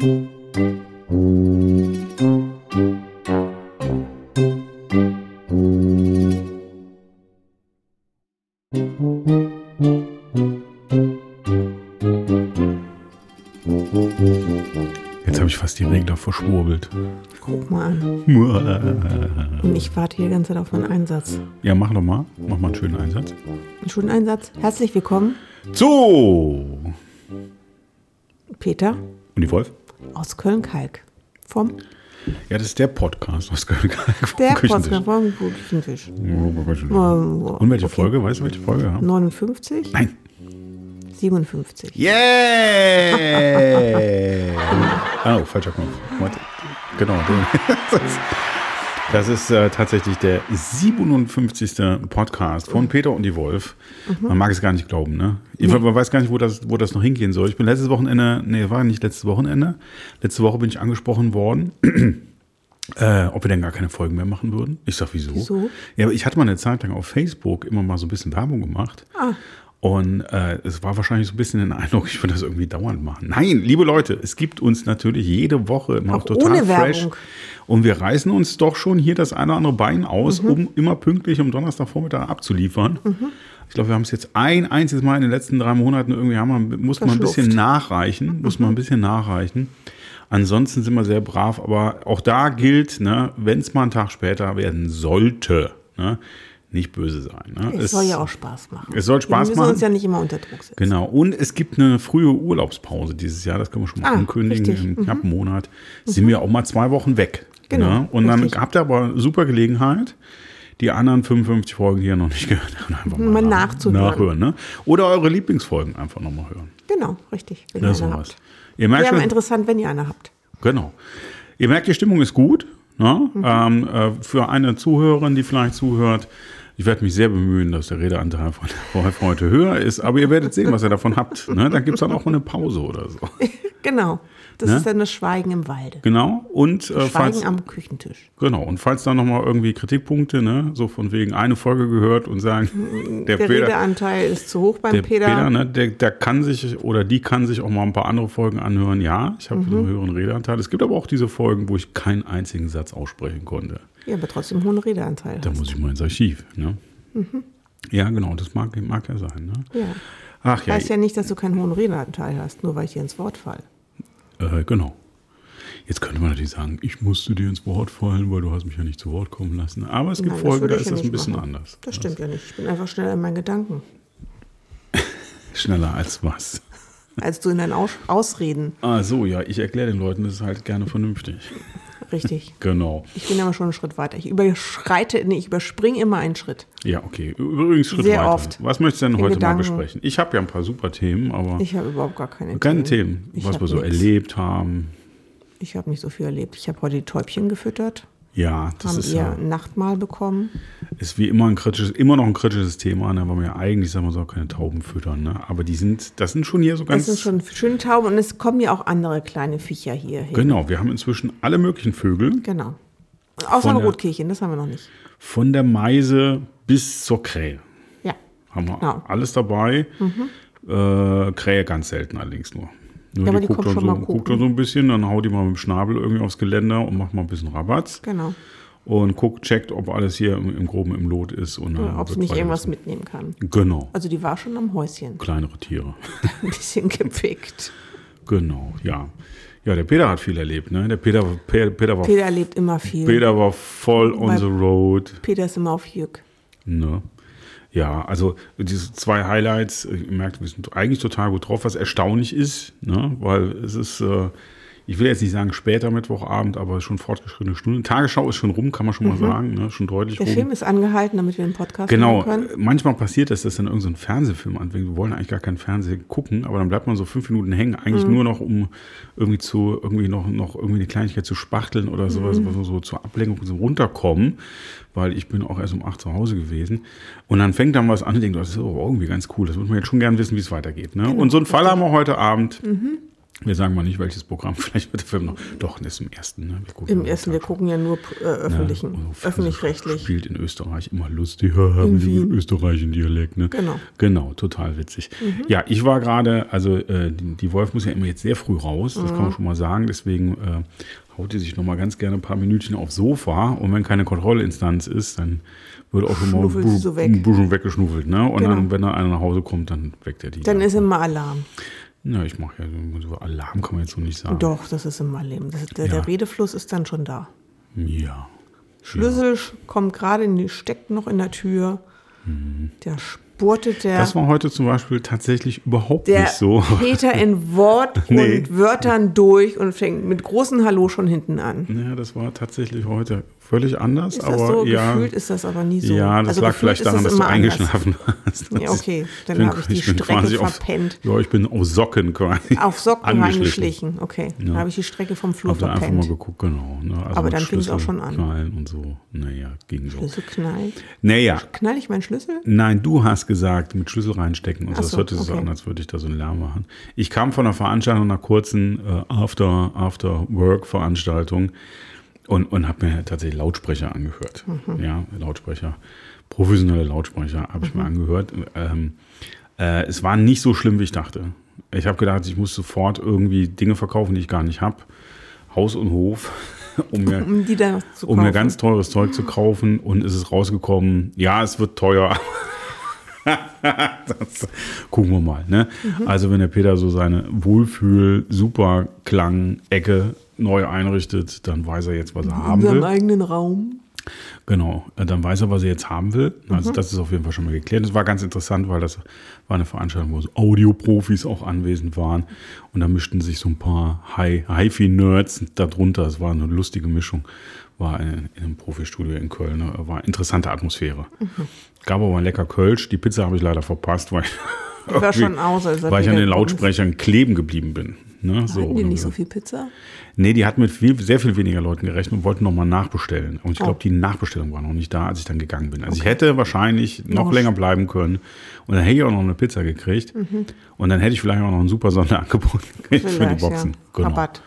Jetzt habe ich fast die Regler verschwurbelt. Guck mal an. Und ich warte hier die ganze Zeit auf meinen Einsatz. Ja, mach doch mal. Mach mal einen schönen Einsatz. Einen schönen Einsatz. Herzlich willkommen, So. Peter Und die Wolf? Aus Köln-Kalk. Vom Ja, das ist der Podcast aus Köln. der. Podcast vom Küchentisch. Und welche Folge? Weißt du, welche Folge haben? 59? Nein. 57. Yeah! oh, falscher Knopf. Genau. Das ist, äh, tatsächlich der 57. Podcast von Peter und die Wolf. Man mag es gar nicht glauben, ne? Ich, Man weiß gar nicht, wo das, wo das noch hingehen soll. Ich bin letztes Wochenende, nee, war nicht letztes Wochenende. Letzte Woche bin ich angesprochen worden. Äh, ob wir denn gar keine Folgen mehr machen würden? Ich sag, wieso? Wieso? Ja, aber ich hatte mal eine Zeit lang auf Facebook immer mal so ein bisschen Werbung gemacht. Ah. Und äh, es war wahrscheinlich so ein bisschen den Eindruck, ich würde das irgendwie dauernd machen. Nein, liebe Leute, es gibt uns natürlich jede Woche immer Auch noch total fresh. Werbung. Und wir reißen uns doch schon hier das eine oder andere Bein aus, Mhm. um immer pünktlich am Donnerstagvormittag abzuliefern. Ich glaube, wir haben es jetzt ein einziges Mal in den letzten drei Monaten irgendwie haben wir, muss man ein bisschen nachreichen, muss man ein bisschen nachreichen. Ansonsten sind wir sehr brav, aber auch da gilt, ne, wenn es mal einen Tag später werden sollte, ne, nicht böse sein. Ne? Es soll ja auch Spaß machen. es soll Spaß Wir müssen machen. uns ja nicht immer unter Druck setzen. Genau. Und es gibt eine frühe Urlaubspause dieses Jahr, das können wir schon mal Ah, ankündigen. richtig. Mhm. Im knappen Monat sind wir auch mal zwei Wochen weg. Genau, Ne? Und dann richtig. habt ihr aber super Gelegenheit, die anderen 55 Folgen, die ihr noch nicht gehört habt, einfach mal, Mal nach- nachzuhören. nachhören. Ne? Oder eure Lieblingsfolgen einfach nochmal hören. Genau, richtig. Wenn Ja, ihr eine sowas. habt. Ihr merkt schon, interessant, wenn ihr eine habt. Genau. Ihr merkt, die Stimmung ist gut. Ne? Mhm. Ähm, äh, für eine Zuhörerin, die vielleicht zuhört, ich werde mich sehr bemühen, dass der Redeanteil von der heute höher ist, aber ihr werdet sehen, was ihr davon habt. Ne? Dann gibt es dann auch mal eine Pause oder so. Genau. Das Ne? ist dann das Schweigen im Walde. Genau. Und äh, Schweigen falls, am Küchentisch. genau. Und falls da nochmal irgendwie Kritikpunkte, ne, so von wegen eine Folge gehört und sagen, der, Der Peter, Redeanteil ist zu hoch beim der Peter. Peter, ne, der, der kann sich oder die kann sich auch mal ein paar andere Folgen anhören. Ja, ich habe Mhm. einen höheren Redeanteil. Es gibt aber auch diese Folgen, wo ich keinen einzigen Satz aussprechen konnte. Ja, aber trotzdem hohen Redeanteil. Da hast. muss ich mal ins Archiv. Ne? Ja, genau, das mag, mag ja sein. Ne? Ja. Ach ja, Heißt ja nicht, dass du keinen hohen Redeanteil hast, nur weil ich dir ins Wort falle. äh, genau. Jetzt könnte man natürlich sagen, ich musste dir ins Wort fallen, weil du hast mich ja nicht zu Wort kommen lassen. Aber es gibt Nein, das Folgen, da ist ja das ein bisschen machen. anders. Das stimmt ja nicht. Ich bin einfach schneller in meinen Gedanken, Schneller als was. als du in deinen Aus Ausreden. Ah, so, ja, ich erkläre den Leuten, das ist halt gerne vernünftig. Richtig. Genau. Ich bin aber schon einen Schritt weiter. Ich überschreite, nee, ich überspringe immer einen Schritt. Ja, okay. Übrigens Schritt Sehr weiter. oft. Was möchtest du denn In heute Gedanken. mal besprechen? Ich habe ja ein paar super Themen, aber Ich habe überhaupt gar keine keine Themen, Ich was wir so nix. erlebt haben. Ich habe nicht so viel erlebt. Ich habe heute die Täubchen gefüttert, Ja, das haben ist ihr ja Nachtmahl bekommen. ist wie immer ein kritisches, immer noch ein kritisches Thema, ne, weil man ja eigentlich, sagen wir so, keine Tauben füttern, ne? Aber die sind, das sind schon hier so Das ganz. sind schon schöne Tauben und es kommen ja auch andere kleine Viecher hier hin. Genau, wir haben inzwischen alle möglichen Vögel, Genau. Außer ein Rotkehlchen, das haben wir noch nicht. von der Meise bis zur Krähe. Ja. Haben wir Genau. alles dabei. Äh, Krähe ganz selten allerdings nur. Nur Ja, aber die guckt, kommt dann schon so, mal guckt dann so ein bisschen, dann haut die mal mit dem Schnabel irgendwie aufs Geländer und macht mal ein bisschen Rabatz. Genau. Und guckt, checkt, ob alles hier im, im Groben im Lot ist. Und Oder ob sie nicht irgendwas mitnehmen kann. Genau, Also die war schon am Häuschen. kleinere Tiere. Ein bisschen gepickt. Genau, ja. Ja, der Peter hat viel erlebt, ne? Der Peter, Peter, Peter, war, Peter erlebt immer viel. Peter war voll on Bei- the road. Peter ist immer auf Jück. Ne? Ja, also diese zwei Highlights, ihr merkt, wir sind eigentlich total gut drauf, was erstaunlich ist, ne? weil es ist, äh, ich will jetzt nicht sagen später Mittwochabend, aber schon fortgeschrittene Stunde. Tagesschau ist schon rum, kann man schon mal sagen, ne? schon deutlich Mhm. Der rum. Film ist angehalten, damit wir den Podcast Genau, machen können. äh, manchmal passiert das, dass dann irgendein so ein Fernsehfilm anfängt. Wir wollen eigentlich gar keinen Fernsehen gucken, aber dann bleibt man so fünf Minuten hängen, eigentlich Mhm. nur noch, um irgendwie zu, irgendwie noch, noch irgendwie eine Kleinigkeit zu spachteln oder sowas, Mhm. was so zur Ablenkung, so runterkommen, weil ich bin auch erst um acht zu Hause gewesen. Und dann fängt dann was an und denkt, das ist aber irgendwie ganz cool, das würde man jetzt schon gern wissen, wie es weitergeht. Ne? Genau, und so einen Fall haben wir heute Abend. Mhm. Wir sagen mal nicht, welches Programm. Vielleicht wird der Film noch. Doch, das ist im ersten. Ne? Wir gucken Im ersten, wir gucken ja nur äh, öffentlichen, ja, also öffentlich-rechtlich. Spielt in Österreich immer lustig, haben die österreichischen Dialekt. Ne? Genau. Genau, total witzig. Mhm. Ja, ich war gerade, also äh, die, die, Wolf muss ja immer jetzt sehr früh raus, das mhm. kann man schon mal sagen. Deswegen äh, haut die sich noch mal ganz gerne ein paar Minütchen aufs Sofa. Und wenn keine Kontrollinstanz ist, dann wird auch schon mal ein, bisschen weggeschnuffelt. Ne? Und genau. dann, wenn dann einer nach Hause kommt, dann weckt er die. Dann ist immer Alarm. Ja, ich mache ja so Alarm, kann man jetzt so nicht sagen. Doch, das ist immer Leben. Das, der, ja. der Redefluss ist dann schon da. Ja. Schlüssel ja. kommt gerade in die, steckt noch in der Tür. Mhm. Der spurtet der. Das war heute zum Beispiel tatsächlich überhaupt nicht so. Peter in Wort nee. und Wörtern durch und fängt mit großen Hallo schon hinten an. Ja, das war tatsächlich heute völlig anders. Ist aber das so? ja, gefühlt ist das aber nie so. Ja, das also lag vielleicht daran, dass du eingeschlafen anders. hast. Ja, okay, dann habe ich die ich Strecke verpennt. Auf, ja, ich bin auf Socken quasi. Auf Socken reingeschlichen, okay. Ja. Dann habe ich die Strecke vom Flur hab verpennt. Hab einfach mal geguckt, genau. Ne? Also aber dann fing es auch schon an. Knallen und so. Naja, ging so. Schlüssel knallen? Naja. Knall ich meinen Schlüssel? Nein, du hast gesagt, mit Schlüssel reinstecken. Und so. das hört sich okay. so an, als würde ich da so einen Lärm machen. Ich kam von einer Veranstaltung, einer kurzen äh, After-Work-Veranstaltung. After und, und habe mir tatsächlich Lautsprecher angehört. Mhm. Ja, Lautsprecher, professionelle Lautsprecher habe ich mir mhm. angehört. Ähm, äh, es war nicht so schlimm, wie ich dachte. Ich habe gedacht, ich muss sofort irgendwie Dinge verkaufen, die ich gar nicht habe. Haus und Hof, um mir, um, um mir ganz teures Zeug zu kaufen. Und es ist rausgekommen, ja, es wird teuer. das, gucken wir mal. Ne? Mhm. Also wenn der Peter so seine Wohlfühl-Superklang-Ecke neu einrichtet, dann weiß er jetzt, was er haben will. In seinem eigenen Raum. Genau, äh, dann weiß er, was er jetzt haben will. Also mhm. das ist auf jeden Fall schon mal geklärt. Das war ganz interessant, weil das war eine Veranstaltung, wo so Audioprofis auch anwesend waren. Und da mischten sich so ein paar Hi-Fi-Nerds darunter. Es war eine lustige Mischung. War in, in einem Profistudio in Köln. Ne? War interessante Atmosphäre. Mhm. Gab aber ein lecker Kölsch. Die Pizza habe ich leider verpasst, weil, war schon aus, also weil ich an den Lautsprechern kleben geblieben bin. Ne, so, Hatten die nicht so viel Pizza? Nee, die hatten mit viel, sehr viel weniger Leuten gerechnet und wollten nochmal nachbestellen. Und ich glaube, oh. die Nachbestellung war noch nicht da, als ich dann gegangen bin. Also okay. ich hätte wahrscheinlich noch, noch länger bleiben können. Und dann hätte ich auch noch eine Pizza gekriegt. Mhm. Und dann hätte ich vielleicht auch noch ein super Sonderangebot gekriegt für die Boxen. Ja. Genau. Rabatt.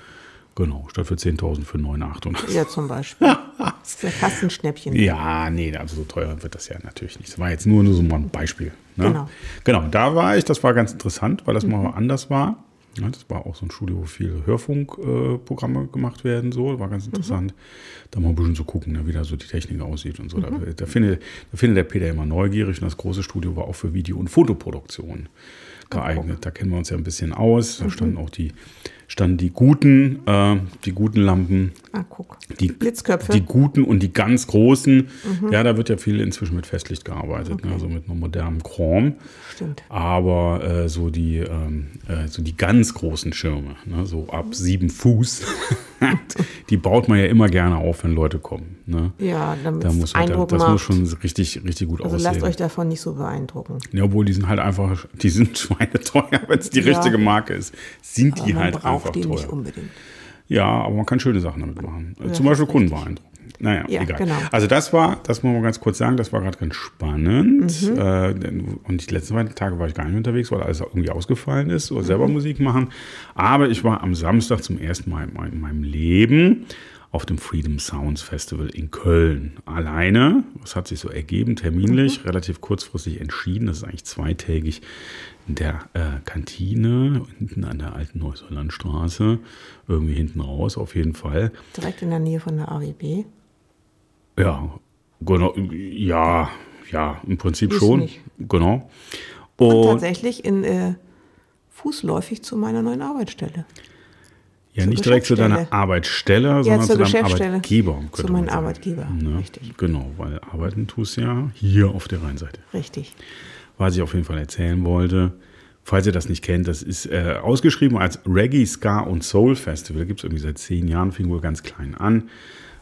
Genau, statt für 10.000 für 9,8. Ja, zum Beispiel. das ist ja fast ein Schnäppchen. Ja, nee, also so teuer wird das ja natürlich nicht. Das war jetzt nur, nur so mal ein Beispiel. Ne? Genau. Genau, da war ich, das war ganz interessant, weil das mhm. mal anders war. Ja, das war auch so ein Studio, wo viele Hörfunkprogramme äh, gemacht werden. So, war ganz interessant. Mhm. Da mal ein bisschen zu gucken, ne, wie da so die Technik aussieht und so. Mhm. Da, da, findet, da findet der Peter immer neugierig und das große Studio war auch für Video- und Fotoproduktion geeignet. Da kennen wir uns ja ein bisschen aus. Da mhm. standen auch die standen die guten, äh, die guten Lampen. Ah, guck. Die Blitzköpfe. Die guten und die ganz großen. Mhm. Ja, da wird ja viel inzwischen mit Festlicht gearbeitet, ne, okay. ne, also mit einem modernen Chrom. Stimmt. Aber äh, so, die, ähm, äh, so die ganz großen Schirme, ne, so ab sieben Fuß, die baut man ja immer gerne auf, wenn Leute kommen. Ne? Ja, damit da muss, Eindruck da, Das macht. muss schon richtig, richtig gut also aussehen. lasst euch davon nicht so beeindrucken. Ja, obwohl die sind halt einfach, die sind schweineteuer, wenn es die ja. richtige Marke ist. Sind aber die halt einfach die teuer. Nicht unbedingt. Ja, aber man kann schöne Sachen damit machen. Ja, Zum Beispiel Kunden beeindrucken. Naja, ja, egal. Genau. Also das war, das muss man ganz kurz sagen, das war gerade ganz spannend. Mhm. Äh, und die letzten beiden Tage war ich gar nicht unterwegs, weil alles irgendwie ausgefallen ist oder selber mhm. Musik machen. Aber ich war am Samstag zum ersten Mal in meinem Leben auf dem Freedom Sounds Festival in Köln. Alleine, das hat sich so ergeben, terminlich, mhm. relativ kurzfristig entschieden. Das ist eigentlich zweitägig in der äh, Kantine, hinten an der alten Neuseelandstraße, irgendwie hinten raus auf jeden Fall. Direkt in der Nähe von der AWB? Ja, genau, ja, ja, im Prinzip Ist schon. Nicht. Genau. Und, Und tatsächlich in äh, fußläufig zu meiner neuen Arbeitsstelle. Ja, nicht direkt zu deiner Arbeitsstelle, ja, sondern zu deinem. Arbeitgeber. Zu meinem Arbeitgeber, ne? richtig. Genau, weil arbeiten tust du ja hier auf der Rheinseite. Richtig. Was ich auf jeden Fall erzählen wollte, falls ihr das nicht kennt, das ist äh, ausgeschrieben als Reggae, Ska und Soul Festival. Gibt es irgendwie seit zehn Jahren, fing wohl ganz klein an.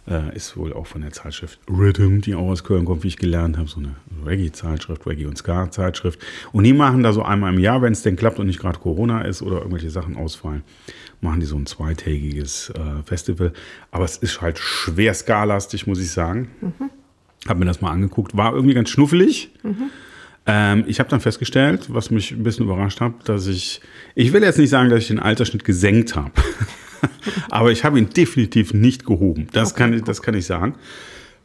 Äh, ist wohl auch von der Zeitschrift Rhythm, die auch aus Köln kommt, wie ich gelernt habe. So eine Reggae-Zeitschrift, Reggae- und Ska-Zeitschrift. Und die machen da so einmal im Jahr, wenn es denn klappt und nicht gerade Corona ist oder irgendwelche Sachen ausfallen, machen die so ein zweitägiges äh, Festival. Aber es ist halt schwer skalastig, muss ich sagen. Mhm. Hab mir das mal angeguckt. War irgendwie ganz schnuffelig. Mhm. Ähm, ich habe dann festgestellt, was mich ein bisschen überrascht hat, dass ich, ich will jetzt nicht sagen, dass ich den Altersschnitt gesenkt habe, aber ich habe ihn definitiv nicht gehoben. Das, okay. kann, das kann ich sagen.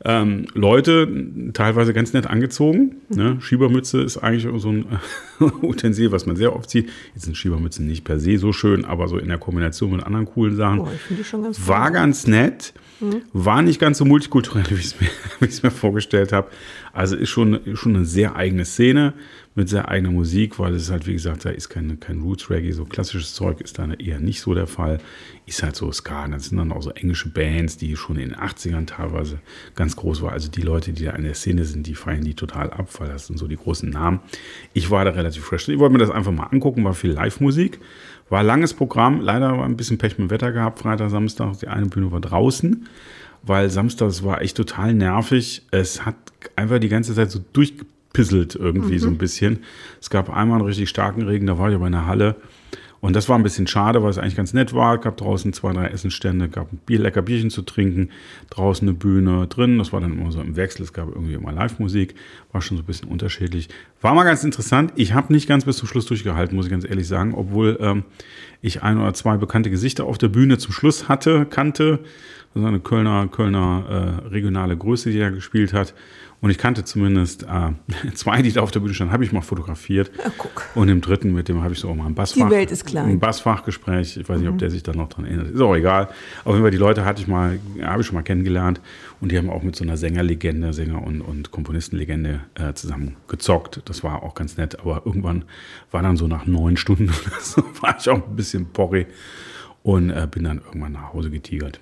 Ähm, Leute, teilweise ganz nett angezogen. Ne? Schiebermütze ist eigentlich so ein Utensil, was man sehr oft sieht. Jetzt sind Schiebermützen nicht per se so schön, aber so in der Kombination mit anderen coolen Sachen. Oh, ich schon ganz war ganz nett. Mhm. War nicht ganz so multikulturell, wie ich es mir, mir, vorgestellt habe. Also ist schon, schon eine sehr eigene Szene mit sehr eigener Musik, weil es halt, wie gesagt, da ist kein, kein Roots-Reggae, so klassisches Zeug ist da eher nicht so der Fall. Ist halt so Ska. Das sind dann auch so englische Bands, die schon in den 80ern teilweise ganz groß waren. Also die Leute, die da in der Szene sind, die feiern die total ab, weil das sind so die großen Namen. Ich war da relativ fresh. Ich wollte mir das einfach mal angucken, war viel Live-Musik. War langes Programm, leider war ein bisschen Pech mit dem Wetter gehabt, Freitag, Samstag. Die eine Bühne war draußen, weil Samstag war echt total nervig. Es hat einfach die ganze Zeit so durchgepisselt irgendwie mhm. so ein bisschen. Es gab einmal einen richtig starken Regen, da war ich aber in der Halle. Und das war ein bisschen schade, weil es eigentlich ganz nett war. Es gab draußen zwei, drei Essenstände, gab ein Bier, lecker Bierchen zu trinken, draußen eine Bühne drin. Das war dann immer so im Wechsel. Es gab irgendwie immer Live-Musik, war schon so ein bisschen unterschiedlich. War mal ganz interessant. Ich habe nicht ganz bis zum Schluss durchgehalten, muss ich ganz ehrlich sagen, obwohl ähm, ich ein oder zwei bekannte Gesichter auf der Bühne zum Schluss hatte, kannte. Das ist eine Kölner, Kölner äh, regionale Größe, die da gespielt hat. Und ich kannte zumindest äh, zwei, die da auf der Bühne standen, habe ich mal fotografiert. Ja, guck. Und im dritten, mit dem habe ich so auch mal ein Bassfach. Die Welt ist klein. Ein Bassfachgespräch. Ich weiß nicht, mhm. ob der sich da noch dran erinnert. Ist auch egal. Auf jeden Fall, die Leute hatte ich mal, habe ich schon mal kennengelernt. Und die haben auch mit so einer Sängerlegende, Sänger und, und Komponistenlegende äh, zusammen gezockt. Das war auch ganz nett. Aber irgendwann war dann so nach neun Stunden oder so, war ich auch ein bisschen porri und äh, bin dann irgendwann nach Hause getigert.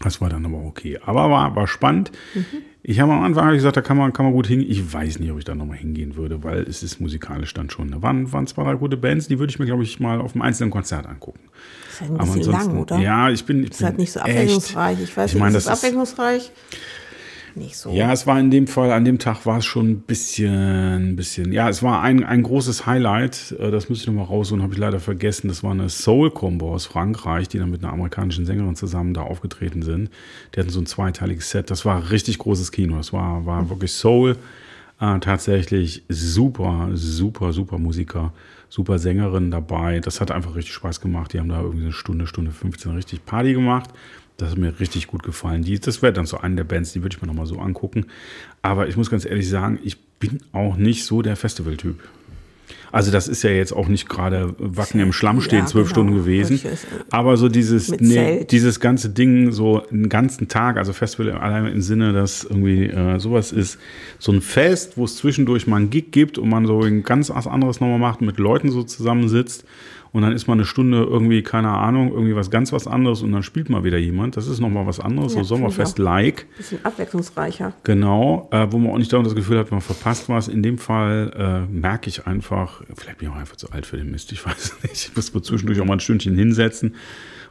Das war dann aber okay. Aber war, war spannend. Mhm. Ich habe am Anfang gesagt, da kann man, kann man gut hingehen. Ich weiß nicht, ob ich da nochmal hingehen würde, weil es ist musikalisch dann schon. Da waren, waren zwei, drei gute Bands, die würde ich mir, glaube ich, mal auf einem einzelnen Konzert angucken. Das ist halt ein bisschen lang, oder? Ja, ich bin. Ich ist halt nicht so abwechslungsreich. Ich weiß ich meine, nicht, ist das abwechslungsreich? Nicht so. Ja, es war in dem Fall, an dem Tag war es schon ein bisschen, ein bisschen, ja, es war ein, ein großes Highlight, äh, das müsste ich nochmal rausholen, habe ich leider vergessen. Das war eine Soul-Combo aus Frankreich, die dann mit einer amerikanischen Sängerin zusammen da aufgetreten sind. Die hatten so ein zweiteiliges Set, das war richtig großes Kino, das war, war wirklich Soul. Äh, tatsächlich super, super, super Musiker, super Sängerin dabei. Das hat einfach richtig Spaß gemacht. Die haben da irgendwie eine Stunde, Stunde 15 richtig Party gemacht. Das hat mir richtig gut gefallen. Die, das wäre dann so eine der Bands, die würde ich mir nochmal so angucken. Aber ich muss ganz ehrlich sagen, ich bin auch nicht so der Festivaltyp. Also das ist ja jetzt auch nicht gerade Wacken im Schlamm stehen, ja, zwölf genau. Stunden gewesen. Aber so dieses, nee, dieses ganze Ding, so einen ganzen Tag, also Festival allein im Sinne, dass irgendwie äh, sowas ist, so ein Fest, wo es zwischendurch mal einen Gig gibt und man so ein ganz anderes nochmal macht, mit Leuten so zusammensitzt und dann ist mal eine Stunde irgendwie, keine Ahnung, irgendwie was ganz was anderes und dann spielt mal wieder jemand. Das ist nochmal was anderes, ja, so Sommerfest-like. Bisschen abwechslungsreicher. Genau, äh, wo man auch nicht dauernd das Gefühl hat, man verpasst was. In dem Fall äh, merke ich einfach, vielleicht bin ich auch einfach zu alt für den Mist, ich weiß nicht. Ich muss mir zwischendurch auch mal ein Stündchen hinsetzen,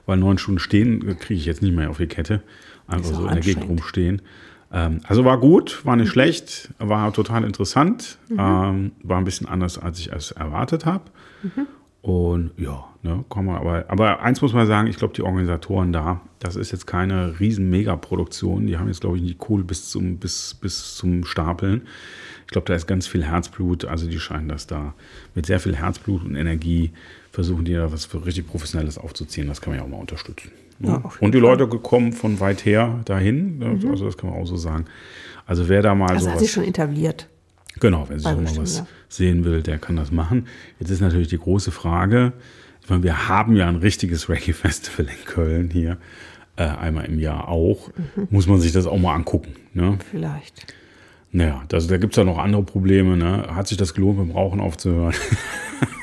weil neun Stunden stehen kriege ich jetzt nicht mehr auf die Kette. Einfach so in der Gegend rumstehen. Ähm, also war gut, war nicht mhm. schlecht, war total interessant, mhm. ähm, war ein bisschen anders, als ich es erwartet habe. Mhm. Und ja, ne, kann man, aber, aber eins muss man sagen, ich glaube, die Organisatoren da, das ist jetzt keine riesen Megaproduktion. Die haben jetzt, glaube ich, nicht Kohle bis zum, bis, bis zum Stapeln. Ich glaube, da ist ganz viel Herzblut. Also die scheinen das da mit sehr viel Herzblut und Energie versuchen, die da was für richtig Professionelles aufzuziehen. Das kann man ja auch mal unterstützen. Ne? Ja, und die Fall. Leute kommen von weit her dahin. Ne? Mhm. Also das kann man auch so sagen. Also wer da mal also hat sich schon etabliert. Genau, wer sich auch mal was sehen will, der kann das machen. Jetzt ist natürlich die große Frage, ich meine, wir haben ja ein richtiges Reggae-Festival in Köln hier, äh, einmal im Jahr auch. Mhm. Muss man sich das auch mal angucken. Ne? Vielleicht. Naja, das, da gibt es ja noch andere Probleme. Ne? Hat sich das gelohnt, mit dem Rauchen aufzuhören?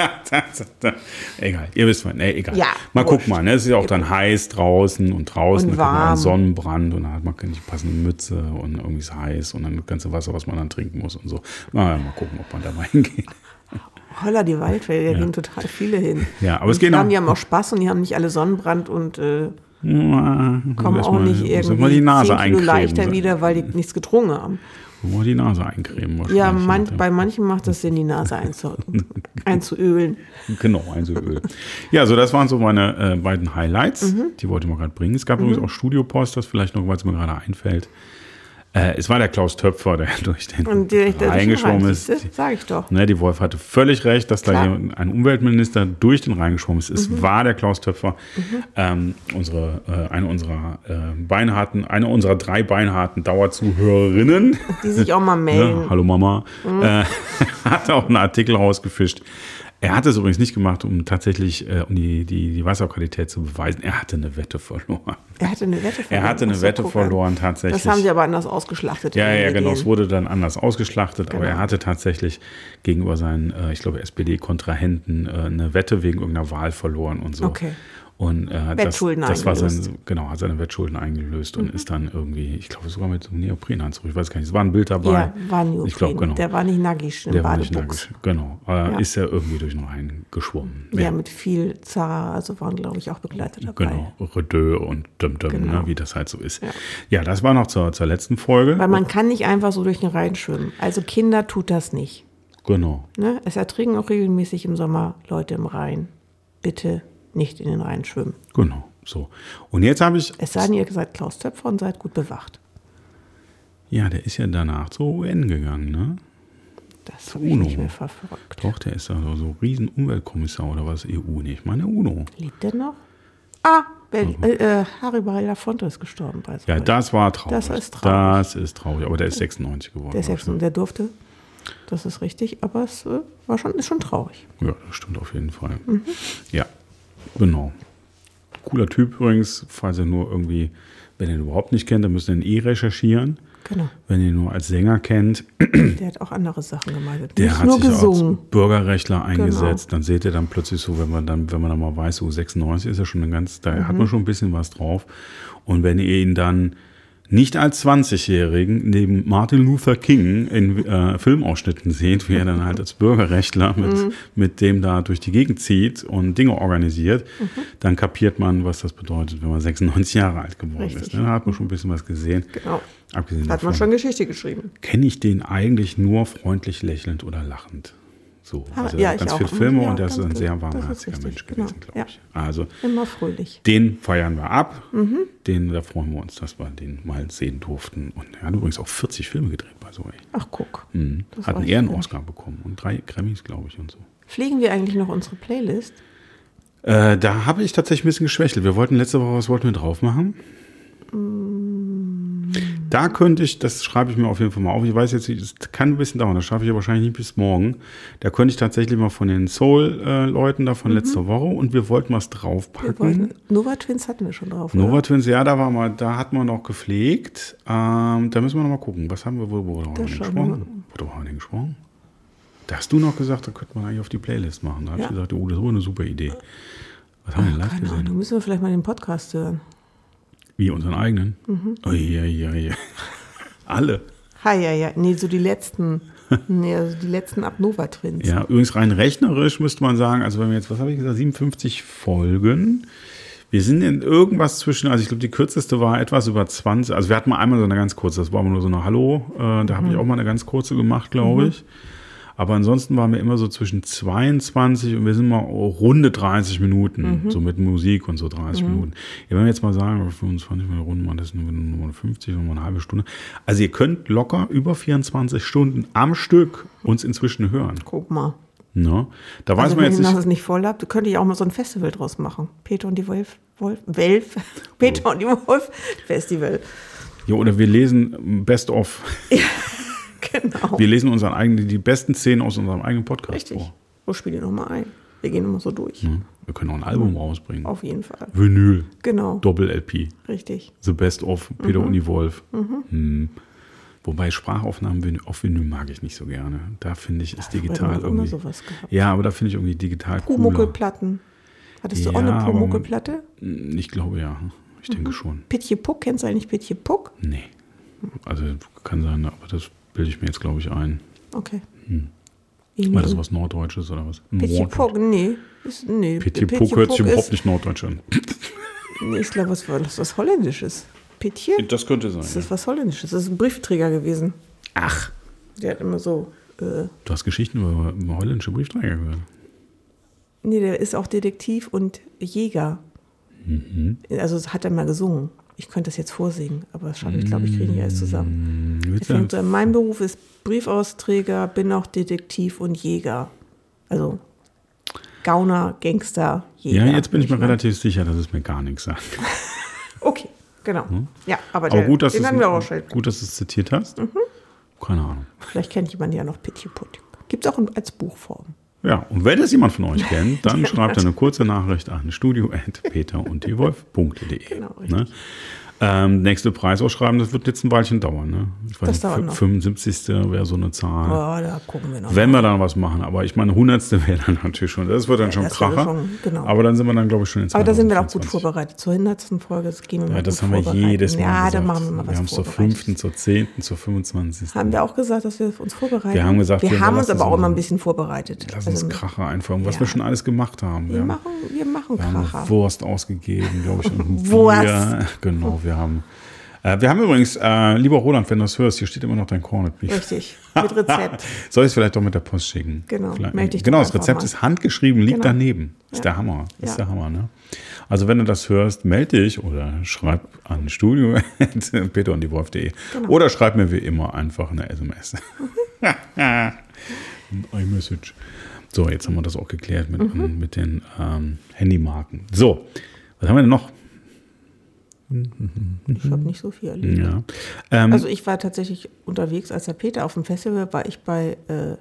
egal, ihr wisst mal, nee, egal. Ja, mal guck mal, ne? es ist ja auch dann heiß draußen und draußen, und warm. Sonnenbrand und dann hat man keine passende Mütze und irgendwie ist heiß und dann das ganze Wasser, was man dann trinken muss und so. Mal, mal gucken, ob man da mal hingeht. Holla, die Waldwelt, da ja. gehen total viele hin. Ja, aber und es geht noch. Die haben auch Spaß und die haben nicht alle Sonnenbrand und äh, ja, kommen auch mal, nicht irgendwie mal die Nase 10 Kilo leichter wieder, weil die nichts getrunken haben. Wo die Nase eincremen Ja, man, bei manchen macht das Sinn, die Nase einzu, einzuölen. Genau, einzuölen. ja, so das waren so meine äh, beiden Highlights. Mhm. Die wollte ich mal gerade bringen. Es gab mhm. übrigens auch Studio-Post, das vielleicht noch, weil es mir gerade einfällt. Äh, es war der Klaus Töpfer, der durch den Und der, der Rhein geschwommen ist. Sag ich doch. Ne, die Wolf hatte völlig recht, dass Klar. da hier ein Umweltminister durch den Rhein geschwommen ist. Es war der Klaus Töpfer, ähm, unsere, äh, eine unserer äh, beinharten, eine unserer drei beinharten Dauerzuhörerinnen. Die sich auch mal melden. Ja, hallo Mama. Äh, hat auch einen Artikel rausgefischt. Er hat es übrigens nicht gemacht, um tatsächlich äh, um die, die, die Wasserqualität zu beweisen. Er hatte eine Wette verloren. Er hatte eine Wette verloren. Er hatte eine so, Wette guck an. verloren tatsächlich. Das haben sie aber anders ausgeschlachtet. Ja, ja, genau. Es wurde dann anders ausgeschlachtet, aber Genau. er hatte tatsächlich gegenüber seinen, äh, ich glaube, SPD-Kontrahenten äh, eine Wette wegen irgendeiner Wahl verloren und so. Okay. Und äh, das, Wettschulden das war sein. Mhm. genau, hat seine Wettschulden eingelöst und ist dann irgendwie, ich glaube sogar mit so einem Neoprenanzug, ich weiß gar nicht, es war ein Bild dabei. Ja, war Neopren. Ich glaube, genau. Der war nicht nackig Der war nicht nackig. Genau. Äh, Ja. Ist er irgendwie durch den Rhein geschwommen. Ja. mit viel Zara, also waren, glaube ich, auch Begleiter dabei. Genau, Redö und Dum Dum, Genau. ne, wie das halt so ist. Ja, das war noch zur, zur letzten Folge. Weil man kann nicht einfach so durch den Rhein schwimmen. Also Kinder tut das nicht. genau. Ne? Es ertrinken auch regelmäßig im Sommer Leute im Rhein. Bitte nicht in den Rhein schwimmen. Genau. So. Und jetzt habe ich Es sei denn, ihr seid Klaus Töpfer und seid gut bewacht. Ja, der ist ja danach zur UN gegangen, ne? Das habe ich UNO. nicht mehr verfolgt. Doch, der ist ja so, so riesen Umweltkommissar oder was, EU nicht. Ich meine UNO. Lebt der noch? Ah, Bel äh, äh, Harry Belafonte ist gestorben. Bei. Ja, das war traurig. Das ist traurig. Das ist traurig. Aber der ist 96 geworden. Der ist glaub ich, jetzt, der durfte. Das ist richtig, aber es äh, war schon, ist schon traurig. ne? Ja, das stimmt auf jeden Fall. Mhm. Ja, genau. Cooler Typ übrigens, falls ihr nur irgendwie, wenn ihr ihn überhaupt nicht kennt, dann müsst ihr ihn eh recherchieren. Genau. Wenn ihr ihn nur als Sänger kennt, Der hat auch andere Sachen gemeint. der nicht hat nur sich gesungen. auch als Bürgerrechtler eingesetzt. Genau. Dann seht ihr dann plötzlich so, wenn man dann, wenn man dann mal weiß, so 96 ist ja schon ein ganz, da hat Mhm. man schon ein bisschen was drauf. Und wenn ihr ihn dann nicht als 20-Jährigen neben Martin Luther King in äh, Filmausschnitten seht, wie er dann halt als Bürgerrechtler mit, Mhm. mit dem da durch die Gegend zieht und Dinge organisiert, Mhm. dann kapiert man, was das bedeutet, wenn man 96 Jahre alt geworden Richtig. ist. ne? Da hat man schon ein bisschen was gesehen. Genau. Abgesehen Hat man davon schon Geschichte geschrieben. kenne ich den eigentlich nur freundlich lächelnd oder lachend. So, Ah, also ja, ganz auch. viele Filme Ja, und er ist ein sehr warmherziger Mensch genau. gewesen, glaube Ja. ich. Also Immer fröhlich. den feiern wir ab. Mhm. Den, da freuen wir uns, dass wir den mal sehen durften. Und er hat übrigens auch 40 Filme gedreht bei so. Ach, guck. Mhm. Hat einen Ehren-Oscar bekommen und drei Grammys, glaube ich, und so. Pflegen wir eigentlich noch unsere Playlist? Äh, da habe ich tatsächlich ein bisschen geschwächelt. Wir wollten letzte Woche, was wollten wir drauf machen? Da könnte ich, das schreibe ich mir auf jeden Fall mal auf. Ich weiß jetzt nicht, es kann ein bisschen dauern, das schaffe ich ja wahrscheinlich nicht bis morgen. Da könnte ich tatsächlich mal von den Soul-Leuten da von letzter Woche und wir wollten was draufpacken. wollten, Nova Twins hatten wir schon drauf. Nova oder? Twins, ja, da war mal, da hat man noch gepflegt. Ähm, da müssen wir noch mal gucken. Was haben wir, wo, wo haben gesprochen? Worüber haben wir gesprochen? Da hast du noch gesagt, da könnte man eigentlich auf die Playlist machen. Da habe Ja. ich gesagt, oh, das ist aber eine super Idee. Was haben wir denn live gesehen? Ahnung, müssen wir vielleicht mal den Podcast hören. Wie unseren eigenen? Mhm. Oh, ja, ja, ja. Alle. Ha, ja, ja. Nee, so die letzten. nee, also die letzten ab Nova Twins. Ja, übrigens rein rechnerisch müsste man sagen, also wenn wir jetzt, was habe ich gesagt, 57 Folgen. Wir sind in irgendwas zwischen, also ich glaube, die kürzeste war etwas über 20. Also wir hatten mal einmal so eine ganz kurze, das war aber nur so eine Hallo. Äh, da habe ich auch mal eine ganz kurze gemacht, glaube ich. Aber ansonsten waren wir immer so zwischen 22 und wir sind mal runde 30 Minuten, so mit Musik und so 30 Minuten. Ja, wenn wir jetzt mal sagen, 25 Minuten Runden machen, das ist nur nur 50, nur eine halbe Stunde. Also ihr könnt locker über 24 Stunden am Stück uns inzwischen hören. Guck mal. Ne? Da weiß Also man wenn jetzt ihr nicht. das nicht voll habt, könnte ich auch mal so ein Festival draus machen. Peter und die Wolf, Wolf, Welf, Peter und die Wolf Festival. Ja, oder wir lesen Best of. Genau. Wir lesen unseren eigenen, die besten Szenen aus unserem eigenen Podcast Richtig. vor. Wo spiele ich nochmal ein? Wir gehen immer so durch. Ne? Wir können auch ein Album rausbringen. Auf jeden Fall. Vinyl, Genau. Doppel-LP. Richtig. The Best of Peter und die Wolf. Hm. Wobei Sprachaufnahmen auf Vinyl mag ich nicht so gerne. Da finde ich, ist digital Wir haben immer irgendwie. sowas gehabt. Ja, aber da finde ich irgendwie digital. Pumuckelplatten. Hattest du auch Ja, eine Pumuckelplatte? Ich glaube ja. Ich Mhm. denke schon. Pitje Puck, kennst du eigentlich Pitje Puck? Nee. Also kann sein, aber das bilde ich mir jetzt, glaube ich, ein. Okay. War das was Norddeutsches oder was? Puck, nee. Ist, nee. Puck hört sich überhaupt nicht norddeutsch an. Nee, ich glaube, was war das? Was Holländisches. Pitje? Das könnte sein. Das Ja. ist was Holländisches. Das ist ein Briefträger gewesen. Ach. Der hat immer so. Äh, Du hast Geschichten über, über holländische Briefträger gehört. nee, der ist auch Detektiv und Jäger. Mhm. Also hat er mal gesungen. Ich könnte das jetzt vorsingen, aber das schaffe ich, glaube ich, kriege ich alles zusammen. Hm, Er fängt so an, mein Beruf ist Briefausträger, bin auch Detektiv und Jäger. Also Gauner, Gangster, Jäger. Ja, jetzt bin ich mir relativ sicher, dass es mir gar nichts sagt. Okay, genau. Ja, aber, Hm? Aber der, gut, dass den du haben wir auch schon. gut, dass du es zitiert hast. Mhm. Keine Ahnung. Vielleicht kennt jemand ja noch Pitiput. Gibt es auch als Buchform. Ja, und wenn es jemand von euch kennt, dann schreibt eine kurze Nachricht an studio.peterunddiewolf.de. Genau, ne? Ähm, nächste Preisausschreiben, das wird jetzt ein Weilchen dauern. Ne? Ich weiß Das nicht, dauert noch. 75. wäre so eine Zahl. Oh, da gucken wir noch. Wenn wir dann was machen, aber ich meine, 100. wäre dann natürlich schon, das wird dann schon das wäre Kracher. schon- genau. Aber dann sind wir dann, glaube ich, schon in aber da sind wir auch gut 2024. vorbereitet. Zur 100. Folge das gehen wir mal Ja, das haben wir jedes Mal Ja, gesagt. machen wir mal was Wir haben es zur vorbereitet. 5., zur 10., zur 25. Haben wir auch gesagt, dass wir uns vorbereiten? Wir haben gesagt, wir wir haben uns aber auch immer mal. ein bisschen vorbereitet. Lass uns Also, Kracher einfahren, was Ja. wir schon alles gemacht haben. wir haben- machen, wir machen Wir haben Kracher. Wurst ausgegeben, glaube ich, Wurst. Bier. Genau, wir haben. Äh, wir haben übrigens, äh, lieber Roland, wenn du das hörst, hier steht immer noch dein Corned Beef. Richtig, mit Rezept. Soll ich es vielleicht doch mit der Post schicken? Genau, Vielleicht, melde dich doch genau das Rezept mal. ist handgeschrieben, liegt Genau. daneben. Ist Ja. der Hammer. Ist Ja. der Hammer, ne? Also wenn du das hörst, melde dich oder schreib an studio peter und die Wolf.de Genau. oder schreib mir wie immer einfach eine SMS. Ein iMessage. So, jetzt haben wir das auch geklärt mit, Mhm. mit den ähm, Handymarken. So, was haben wir denn noch? Ich habe nicht so viel erlebt. Ja. Ähm, Also ich war tatsächlich unterwegs, als der Peter auf dem Festival war, ich bei äh,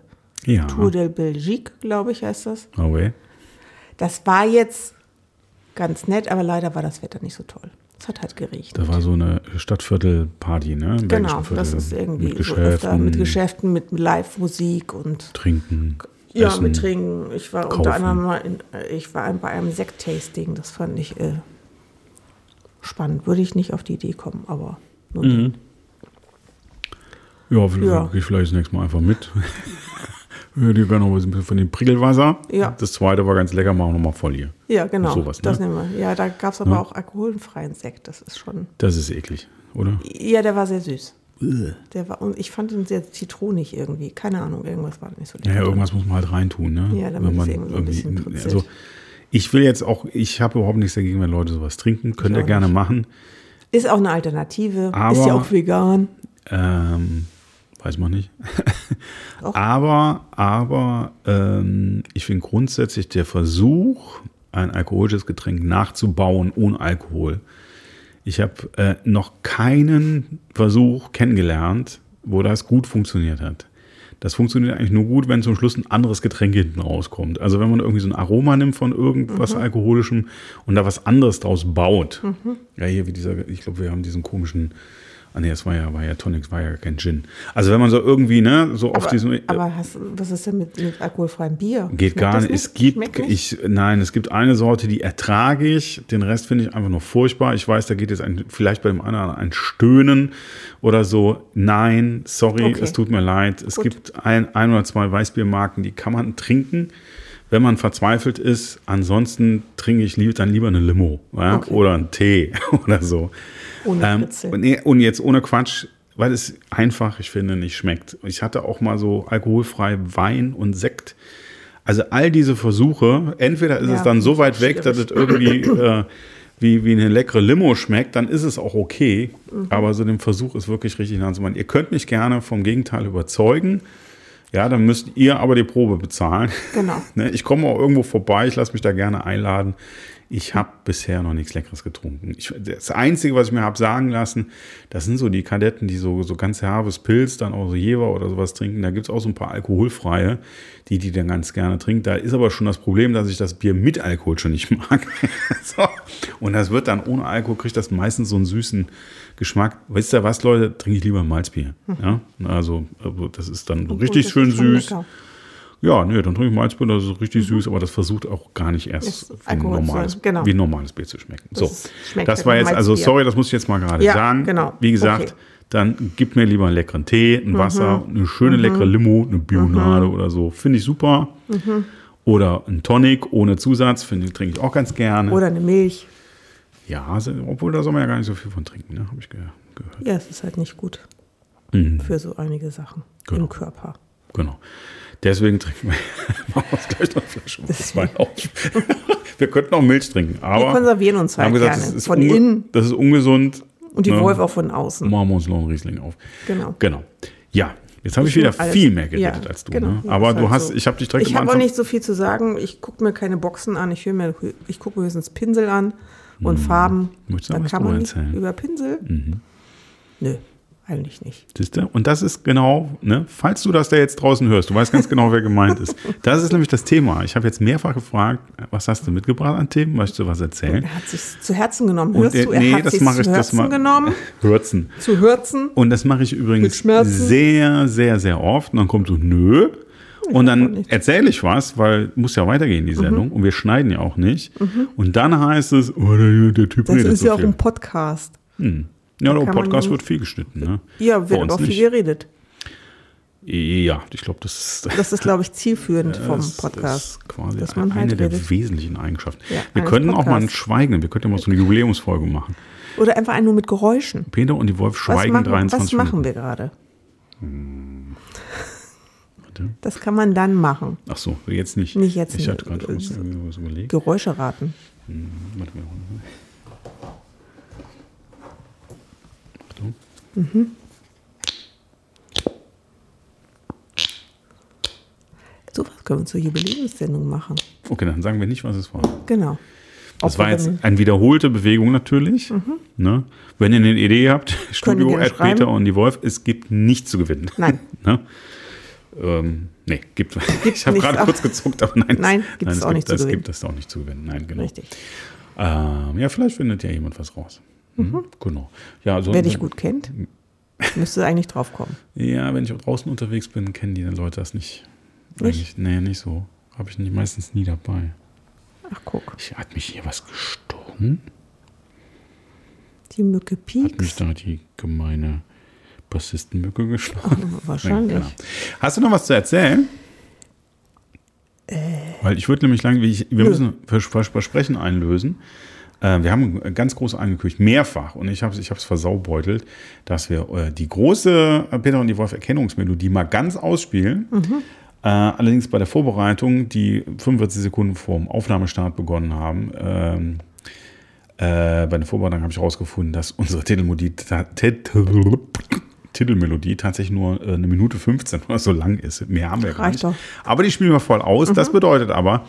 ja. Tour de Belgique, glaube ich, heißt das. Oh, weh. Das war jetzt ganz nett, aber leider war das Wetter nicht so toll. Es hat halt geregnet. Da war so eine Stadtviertelparty, ne? Im genau, das ist irgendwie mit so Geschäften, öfter mit Geschäften, mit Live-Musik und Trinken. ja, Essen. mit Trinken. Ich war kaufen. unter anderem mal in, äh, ich war bei einem Sekt-Tasting, das fand ich äh, spannend. Würde ich nicht auf die Idee kommen, aber nun Mhm. Ja, vielleicht Ja. gehe ich vielleicht das nächste Mal einfach mit. Hör dir gerne noch ein bisschen von dem Prickelwasser. Ja. Das zweite war ganz lecker, machen wir nochmal voll hier. Ja, genau. Sowas, ne? Das nehmen wir. Ja, da gab es aber Ja. auch alkoholfreien Sekt. Das ist schon. Das ist eklig, oder? Ja, der war sehr süß. Der war, und ich fand ihn sehr zitronig irgendwie. Keine Ahnung, irgendwas war nicht so Ja, lecker. irgendwas muss man halt reintun, ne? Ja, damit es irgendwie so ein bisschen pritzelt. also ich will jetzt auch, ich habe überhaupt nichts dagegen, wenn Leute sowas trinken. Könnt ihr gerne nicht. machen. Ist auch eine Alternative. Aber- ist ja auch vegan. Ähm, weiß man nicht. Aber, aber ähm, ich finde grundsätzlich der Versuch, ein alkoholisches Getränk nachzubauen ohne Alkohol. Ich habe äh, noch keinen Versuch kennengelernt, wo das gut funktioniert hat. Das funktioniert eigentlich nur gut, wenn zum Schluss ein anderes Getränk hinten rauskommt. Also wenn man irgendwie so ein Aroma nimmt von irgendwas Mhm. Alkoholischem und da was anderes draus baut. Ja, hier wie dieser, ich glaube, wir haben diesen komischen, ah nee, das war ja, war ja Tonic, das war ja kein Gin. Also wenn man so irgendwie, ne, so auf Aber, diesen, aber hast, was ist denn mit, mit alkoholfreiem Bier? Geht Schmeckt gar nicht. Es gibt, nicht? ich, nein, es gibt eine Sorte, die ertrage ich. Den Rest finde ich einfach nur furchtbar. Ich weiß, da geht jetzt ein, vielleicht bei dem anderen ein Stöhnen oder so. Nein, sorry, Okay. es tut mir leid. Es Gut. gibt ein, ein oder zwei Weißbiermarken, die kann man trinken, wenn man verzweifelt ist. Ansonsten trinke ich dann lieber eine Limo ja? Okay. oder einen Tee oder so. Ohne Ähm, Fritzel. und, nee, und jetzt ohne Quatsch, weil es einfach, ich finde, nicht schmeckt. Ich hatte auch mal so alkoholfrei Wein und Sekt. Also all diese Versuche, entweder ist Ja, es dann so weit weg, dass es irgendwie äh, wie, wie eine leckere Limo schmeckt, dann ist es auch okay. Mhm. Aber so den Versuch ist wirklich richtig nah zu machen. Ihr könnt mich gerne vom Gegenteil überzeugen. Ja, dann müsst ihr aber die Probe bezahlen. Genau. Ne, ich komme auch irgendwo vorbei, ich lasse mich da gerne einladen. Ich habe bisher noch nichts Leckeres getrunken. Ich, das Einzige, was ich mir habe sagen lassen, das sind so die Kadetten, die so, so ganz herbes Pilz, dann auch so Jever oder sowas trinken. Da gibt es auch so ein paar alkoholfreie, die die dann ganz gerne trinken. Da ist aber schon das Problem, dass ich das Bier mit Alkohol schon nicht mag. so. Und das wird dann ohne Alkohol, kriegt das meistens so einen süßen Geschmack. Wisst ihr was, Leute? Trinke ich lieber Malzbier. Ja? Also, also das ist dann so richtig schön süß. lecker. Ja, nee, dann trinke ich Malzbier, das ist richtig süß, aber das versucht auch gar nicht erst wie ein, normales, genau. wie ein normales Bier zu schmecken. Das so, das halt war nach jetzt, also sorry, das muss ich jetzt mal gerade Ja, sagen. genau. Wie gesagt, Okay. dann gib mir lieber einen leckeren Tee, ein Mhm. Wasser, eine schöne leckere Limo, eine Bionade oder so. Finde ich super. Mhm. Oder ein Tonic ohne Zusatz, finde ich, trinke ich auch ganz gerne. Oder eine Milch. ja, obwohl da soll man ja gar nicht so viel von trinken, ne? habe ich ge gehört. Ja, es ist halt nicht gut Mhm. für so einige Sachen Genau. im Körper. Genau. Deswegen trinken wir machen uns gleich noch eine Flasche Weißwein auf. wir könnten auch Milch trinken, aber Wir konservieren uns halt haben gesagt, gerne das ist, von innen. das ist ungesund. Und die Ja. Wolf auch von außen. Machen wir uns noch einen Riesling auf. Genau. Genau. Ja, jetzt habe ich, Ich wieder viel mehr geredet ja, als du. genau. ne? Ja, Aber du halt hast, so. ich habe dich direkt Ich habe auch nicht so viel zu sagen. Ich gucke mir keine Boxen an. Ich, mir, ich gucke mir höchstens Pinsel an und Farben. Hm. Möchtest du Da kann man erzählen? Mhm. über Pinsel. Nö, eigentlich nicht. Siehst du? Und das ist genau, ne, falls du das da jetzt draußen hörst, du weißt ganz genau, wer gemeint ist. Das ist nämlich das Thema. Ich habe jetzt mehrfach gefragt, was hast du mitgebracht an Themen? Möchtest du was erzählen? Er hat sich zu Herzen genommen. Und Hörst er- du? Er nee, hat das sich mache ich- zu das Herzen ma- genommen. Hürzen. Zu Hürzen. Und das mache ich übrigens sehr, sehr, sehr oft. Und dann kommt so, nö. Und auch dann erzähle ich was, weil muss ja weitergehen, Mhm. die Sendung. Und wir schneiden ja auch nicht. Und dann heißt es, oh, der, der Typ Das ist so ja auch viel. ein Podcast. Ja, der Podcast ja- wird viel geschnitten. Ne? Ja, wird auch viel geredet. Ja, ich glaube, das ist, Das ist, glaube ich, zielführend vom das Podcast. ist quasi dass man eine halt der redet. wesentlichen Eigenschaften. Ja, wir könnten auch mal ein. Schweigen, wir könnten ja mal so eine Jubiläumsfolge machen. Oder einfach ein nur mit Geräuschen. Peter und die Wolf Was, schweigen machen, 23 was machen wir gerade? Warte. Das kann man dann machen. Ach so, jetzt nicht. Nicht jetzt, Ich hatte gerade äh, was was überlegt. Geräusche raten. Warte mal. Achtung. Sowas können wir zur Jubiläumssendung machen. Okay, dann sagen wir nicht, was es war. Genau. Das Ob war jetzt eine wiederholte Bewegung natürlich. Ne? Wenn ihr eine Idee habt, Studio at. Peter und die Wolf, es gibt nichts zu gewinnen. Nein. ne? ähm, nee, gibt. ich habe gerade kurz gezuckt, aber nein. Nein, gibt es auch nicht zu das gewinnen. gibt es auch nicht zu gewinnen. Nein, genau. Richtig. Ähm, ja, vielleicht findet ja jemand was raus. Mhm. Genau. Ja, also, Wer dich gut kennt, müsste eigentlich drauf kommen. Ja, wenn ich draußen unterwegs bin, kennen die Leute das nicht. Eigentlich, nee, nicht so. Habe ich nicht, meistens nie dabei. Ach, guck. Ich, hat mich hier was gestochen? Die Mücke Hat mich piekst. da die gemeine Bassistenmücke geschlagen? Wahrscheinlich. Ja. Hast du noch was zu erzählen? Weil ich würde nämlich lang, wie ich, wir Äh. Nö. müssen Vers Vers Versprechen einlösen. Äh, wir haben ganz groß angekündigt, mehrfach, und ich habe es ich hab's versaubeutelt, dass wir äh, die große äh, Peter und die Wolf Erkennungsmelodie mal ganz ausspielen. Mhm. Äh, allerdings bei der Vorbereitung, die 45 Sekunden vor dem Aufnahmestart begonnen haben, ähm, äh, bei der Vorbereitung habe ich herausgefunden, dass unsere Titelmelodie, ta Titel, Titelmelodie tatsächlich nur äh, eine Minute 15 oder so lang ist. Mehr haben wir gar nicht. doch. Mhm. Aber die spielen wir voll aus. Das bedeutet aber,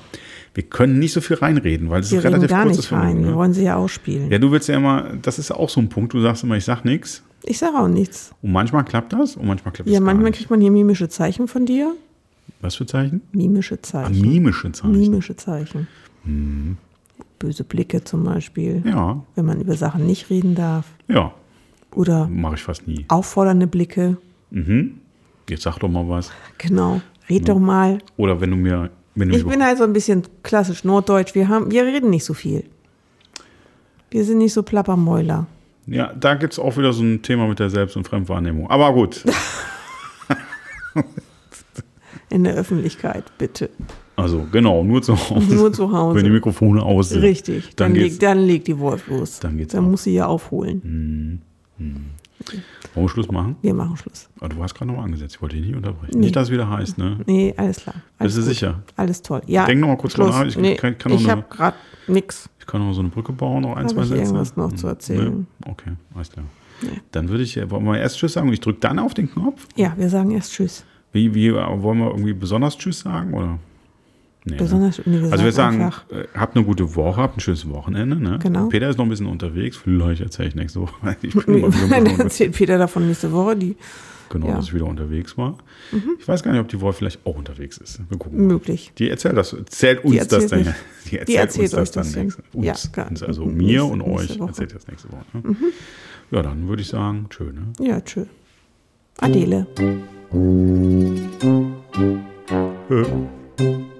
wir können nicht so viel reinreden, weil es Wir ist relativ gar kurzes nicht rein. Vergnügen, Wir ne? wollen sie ja ausspielen. Ja, du willst ja immer, das ist ja auch so ein Punkt, du sagst immer, ich sag nichts. Ich sage auch nichts. Und manchmal klappt das und manchmal klappt das Ja, manchmal nicht. kriegt man hier mimische Zeichen von dir. Was für Zeichen? Mimische Ah, Zeichen. mimische Zeichen. Mimische Zeichen. Böse Blicke zum Beispiel. Ja, Wenn man über Sachen nicht reden darf. ja, Oder mache ich fast nie. auffordernde Blicke. Jetzt sag doch mal was. Genau. Red doch mal. Oder wenn du mir, du Ich bin halt so ein bisschen klassisch norddeutsch. Wir, haben, wir reden nicht so viel. Wir sind nicht so Plappermäuler. Ja, da gibt es auch wieder so ein Thema mit der Selbst- und Fremdwahrnehmung. Aber gut. In der Öffentlichkeit, bitte. Also, genau, nur zu Hause. Nur zu Hause. Wenn die Mikrofone aus sind. Richtig. Dann, Dann, geht's. leg, dann legt die Wolf los. Dann geht's Dann ab. muss sie ja aufholen. Wollen wir Schluss machen? Wir machen Schluss. Aber du hast gerade noch mal angesetzt. Ich wollte dich nicht unterbrechen. Nee. Nicht, dass es wieder heißt, ne? Nee, alles klar. Alles Bist du sicher? Alles toll. Ja. Denk noch mal kurz Schluss. drüber nach. Ich nee, kann- kann ich habe gerade nichts. Ich kann noch so eine Brücke bauen, noch ein, Hab zwei ich Sätze. irgendwas noch zu erzählen? Nee? Okay, alles klar. Dann würde ich, äh, wollen wir erst Tschüss sagen und ich drücke dann auf den Knopf? Ja, wir sagen erst Tschüss. Wie, wie, äh, wollen wir irgendwie besonders Tschüss sagen, oder? Nee, ne? Besonders, nee, wir Also wir sagen, einfach, äh, habt eine gute Woche, habt ein schönes Wochenende. Ne? Genau. Peter ist noch ein bisschen unterwegs, vielleicht erzähle ich nächste Woche. Ich bin Dann erzählt Peter davon nächste Woche. Die genau, ja. Mhm. dass ich wieder unterwegs war. Ich weiß gar nicht, ob die Wolf vielleicht auch unterwegs ist. Wir gucken. mal. möglich. Die erzählt das, erzählt uns erzählt das dann. Die erzählt, die erzählt uns das euch dann das dann. nächste, uns, Ja, uns, also mir und euch Woche. erzählt das nächste Woche. Ne? Ja, dann würde ich sagen, schön. Ne? Ja, tschö. Adele.